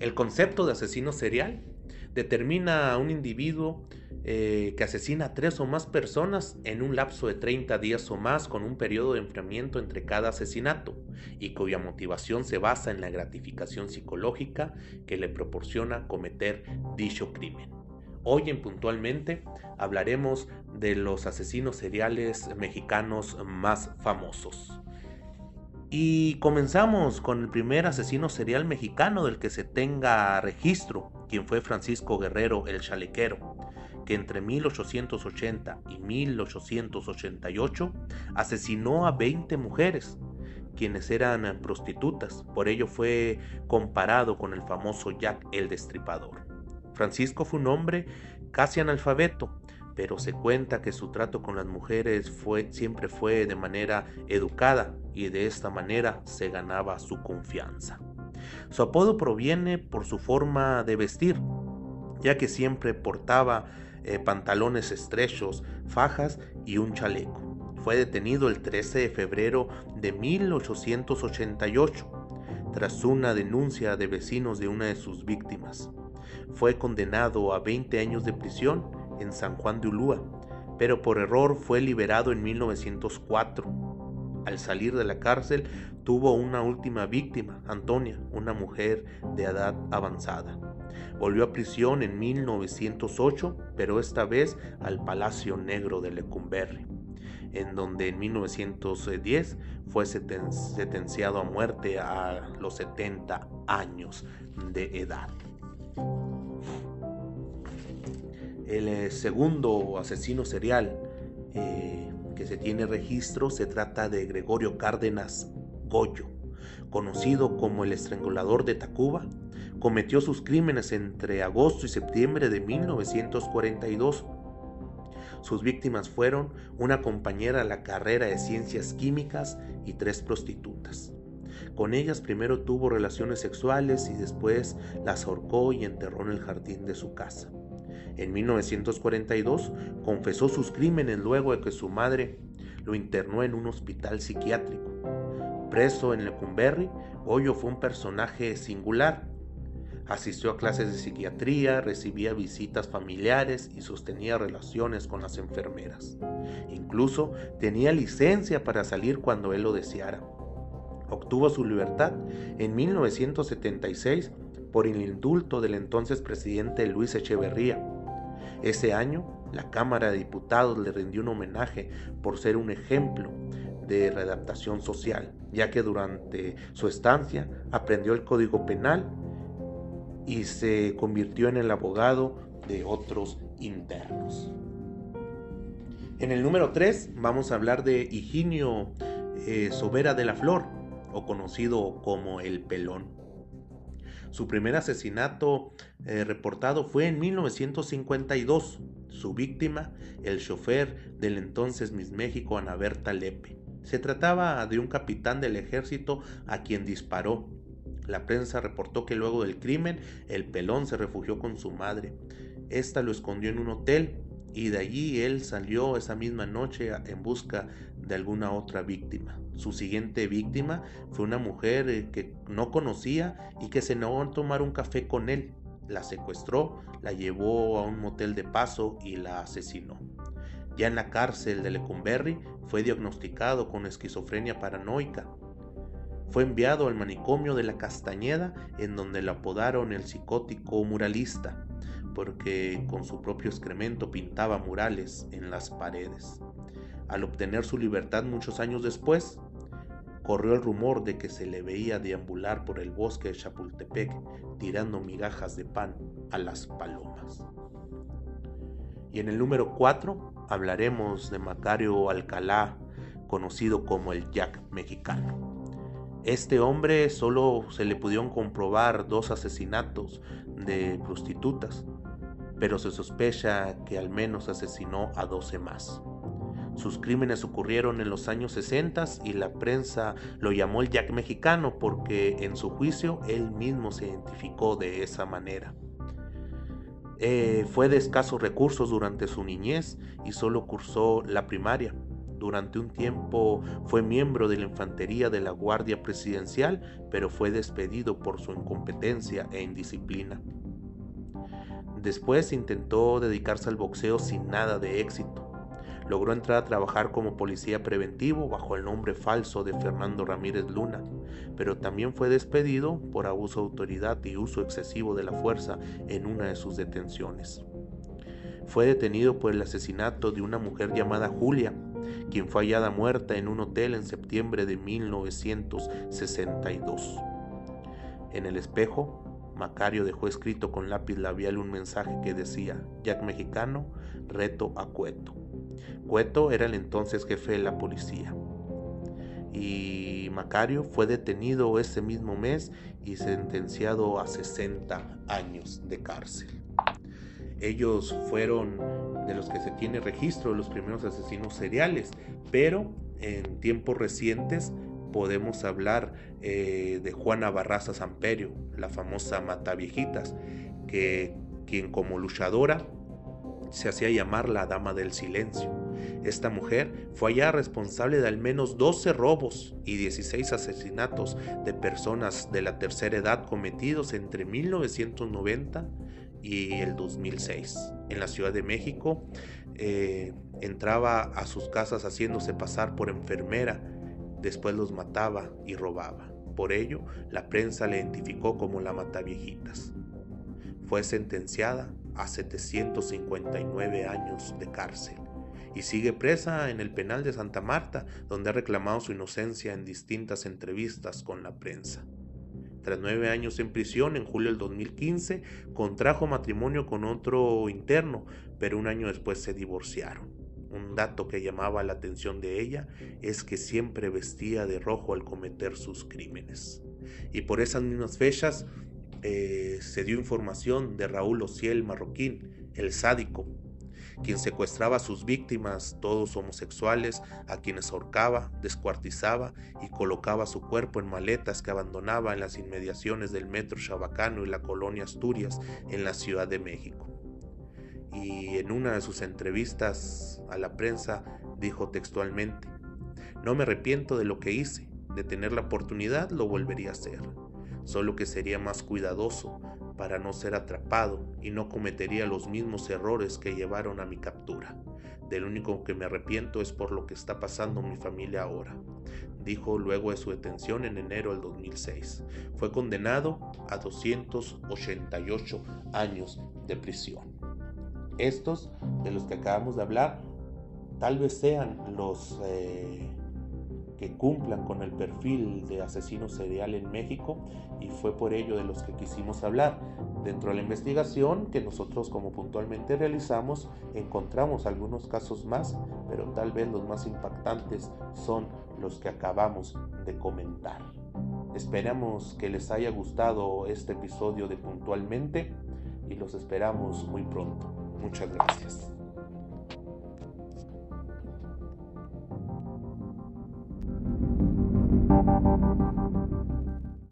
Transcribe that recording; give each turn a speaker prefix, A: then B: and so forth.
A: El concepto de asesino serial determina a un individuo eh, que asesina a tres o más personas en un lapso de 30 días o más con un periodo de enfriamiento entre cada asesinato y cuya motivación se basa en la gratificación psicológica que le proporciona cometer dicho crimen. Hoy en Puntualmente hablaremos de los asesinos seriales mexicanos más famosos. Y comenzamos con el primer asesino serial mexicano del que se tenga registro, quien fue Francisco Guerrero el Chalequero, que entre 1880 y 1888 asesinó a 20 mujeres, quienes eran prostitutas. Por ello fue comparado con el famoso Jack el Destripador. Francisco fue un hombre casi analfabeto, pero se cuenta que su trato con las mujeres siempre fue de manera educada y de esta manera se ganaba su confianza. Su apodo proviene por su forma de vestir, ya que siempre portaba eh, pantalones estrechos, fajas y un chaleco. Fue detenido el 13 de febrero de 1888 tras una denuncia de vecinos de una de sus víctimas. Fue condenado a 20 años de prisión en San Juan de Ulúa, pero por error fue liberado en 1904. Al salir de la cárcel tuvo una última víctima, Antonia, una mujer de edad avanzada. Volvió a prisión en 1908, pero esta vez al Palacio Negro de Lecumberri, en donde en 1910 fue sentenciado a muerte a los 70 años de edad. El eh, segundo asesino serial eh, que se tiene registro se trata de Gregorio Cárdenas Goyo, conocido como el estrangulador de Tacuba. Cometió sus crímenes entre agosto y septiembre de 1942. Sus víctimas fueron una compañera a la carrera de ciencias químicas y tres prostitutas. Con ellas primero tuvo relaciones sexuales y después las ahorcó y enterró en el jardín de su casa. En 1942 confesó sus crímenes luego de que su madre lo internó en un hospital psiquiátrico. Preso en Lecumberri, Hoyo fue un personaje singular. Asistió a clases de psiquiatría, recibía visitas familiares y sostenía relaciones con las enfermeras. Incluso tenía licencia para salir cuando él lo deseara. Obtuvo su libertad en 1976 por el indulto del entonces presidente Luis Echeverría ese año, la Cámara de Diputados le rindió un homenaje por ser un ejemplo de readaptación social, ya que durante su estancia aprendió el Código Penal y se convirtió en el abogado de otros internos. En el número 3 vamos a hablar de Higinio eh, Sobera de la Flor, o conocido como el Pelón. Su primer asesinato eh, reportado fue en 1952. Su víctima, el chofer del entonces Miss México Ana Berta Lepe. Se trataba de un capitán del ejército a quien disparó. La prensa reportó que luego del crimen el pelón se refugió con su madre. Esta lo escondió en un hotel y de allí él salió esa misma noche en busca de alguna otra víctima. Su siguiente víctima fue una mujer eh, que no conocía y que se negó a tomar un café con él. La secuestró, la llevó a un motel de paso y la asesinó. Ya en la cárcel de Lecumberri fue diagnosticado con esquizofrenia paranoica. Fue enviado al manicomio de la Castañeda en donde lo apodaron el psicótico muralista porque con su propio excremento pintaba murales en las paredes. Al obtener su libertad muchos años después, corrió el rumor de que se le veía deambular por el bosque de Chapultepec tirando migajas de pan a las palomas. Y en el número 4 hablaremos de Macario Alcalá, conocido como el Jack mexicano. Este hombre solo se le pudieron comprobar dos asesinatos de prostitutas, pero se sospecha que al menos asesinó a 12 más. Sus crímenes ocurrieron en los años 60 y la prensa lo llamó el Jack mexicano porque en su juicio él mismo se identificó de esa manera. Eh, fue de escasos recursos durante su niñez y solo cursó la primaria. Durante un tiempo fue miembro de la infantería de la Guardia Presidencial, pero fue despedido por su incompetencia e indisciplina. Después intentó dedicarse al boxeo sin nada de éxito. Logró entrar a trabajar como policía preventivo bajo el nombre falso de Fernando Ramírez Luna, pero también fue despedido por abuso de autoridad y uso excesivo de la fuerza en una de sus detenciones. Fue detenido por el asesinato de una mujer llamada Julia, quien fue hallada muerta en un hotel en septiembre de 1962. En el espejo, Macario dejó escrito con lápiz labial un mensaje que decía, Jack Mexicano, reto a Cueto. Cueto era el entonces jefe de la policía. Y Macario fue detenido ese mismo mes y sentenciado a 60 años de cárcel. Ellos fueron de los que se tiene registro de los primeros asesinos seriales, pero en tiempos recientes podemos hablar eh, de Juana Barraza Samperio, la famosa Mataviejitas, que quien como luchadora se hacía llamar la Dama del Silencio. Esta mujer fue allá responsable de al menos 12 robos y 16 asesinatos de personas de la tercera edad cometidos entre 1990 y el 2006. En la Ciudad de México eh, entraba a sus casas haciéndose pasar por enfermera Después los mataba y robaba. Por ello, la prensa le identificó como la Mataviejitas. Fue sentenciada a 759 años de cárcel y sigue presa en el penal de Santa Marta, donde ha reclamado su inocencia en distintas entrevistas con la prensa. Tras nueve años en prisión, en julio del 2015, contrajo matrimonio con otro interno, pero un año después se divorciaron. Un dato que llamaba la atención de ella es que siempre vestía de rojo al cometer sus crímenes. Y por esas mismas fechas eh, se dio información de Raúl Ociel Marroquín, el sádico, quien secuestraba a sus víctimas, todos homosexuales, a quienes ahorcaba, descuartizaba y colocaba su cuerpo en maletas que abandonaba en las inmediaciones del metro Chabacano y la colonia Asturias en la Ciudad de México y en una de sus entrevistas a la prensa dijo textualmente, no me arrepiento de lo que hice, de tener la oportunidad lo volvería a hacer, solo que sería más cuidadoso para no ser atrapado y no cometería los mismos errores que llevaron a mi captura. Del único que me arrepiento es por lo que está pasando mi familia ahora, dijo luego de su detención en enero del 2006. Fue condenado a 288 años de prisión. Estos de los que acabamos de hablar tal vez sean los eh, que cumplan con el perfil de asesino serial en México y fue por ello de los que quisimos hablar. Dentro de la investigación que nosotros como puntualmente realizamos encontramos algunos casos más, pero tal vez los más impactantes son los que acabamos de comentar. Esperamos que les haya gustado este episodio de puntualmente y los esperamos muy pronto. Muchas gracias.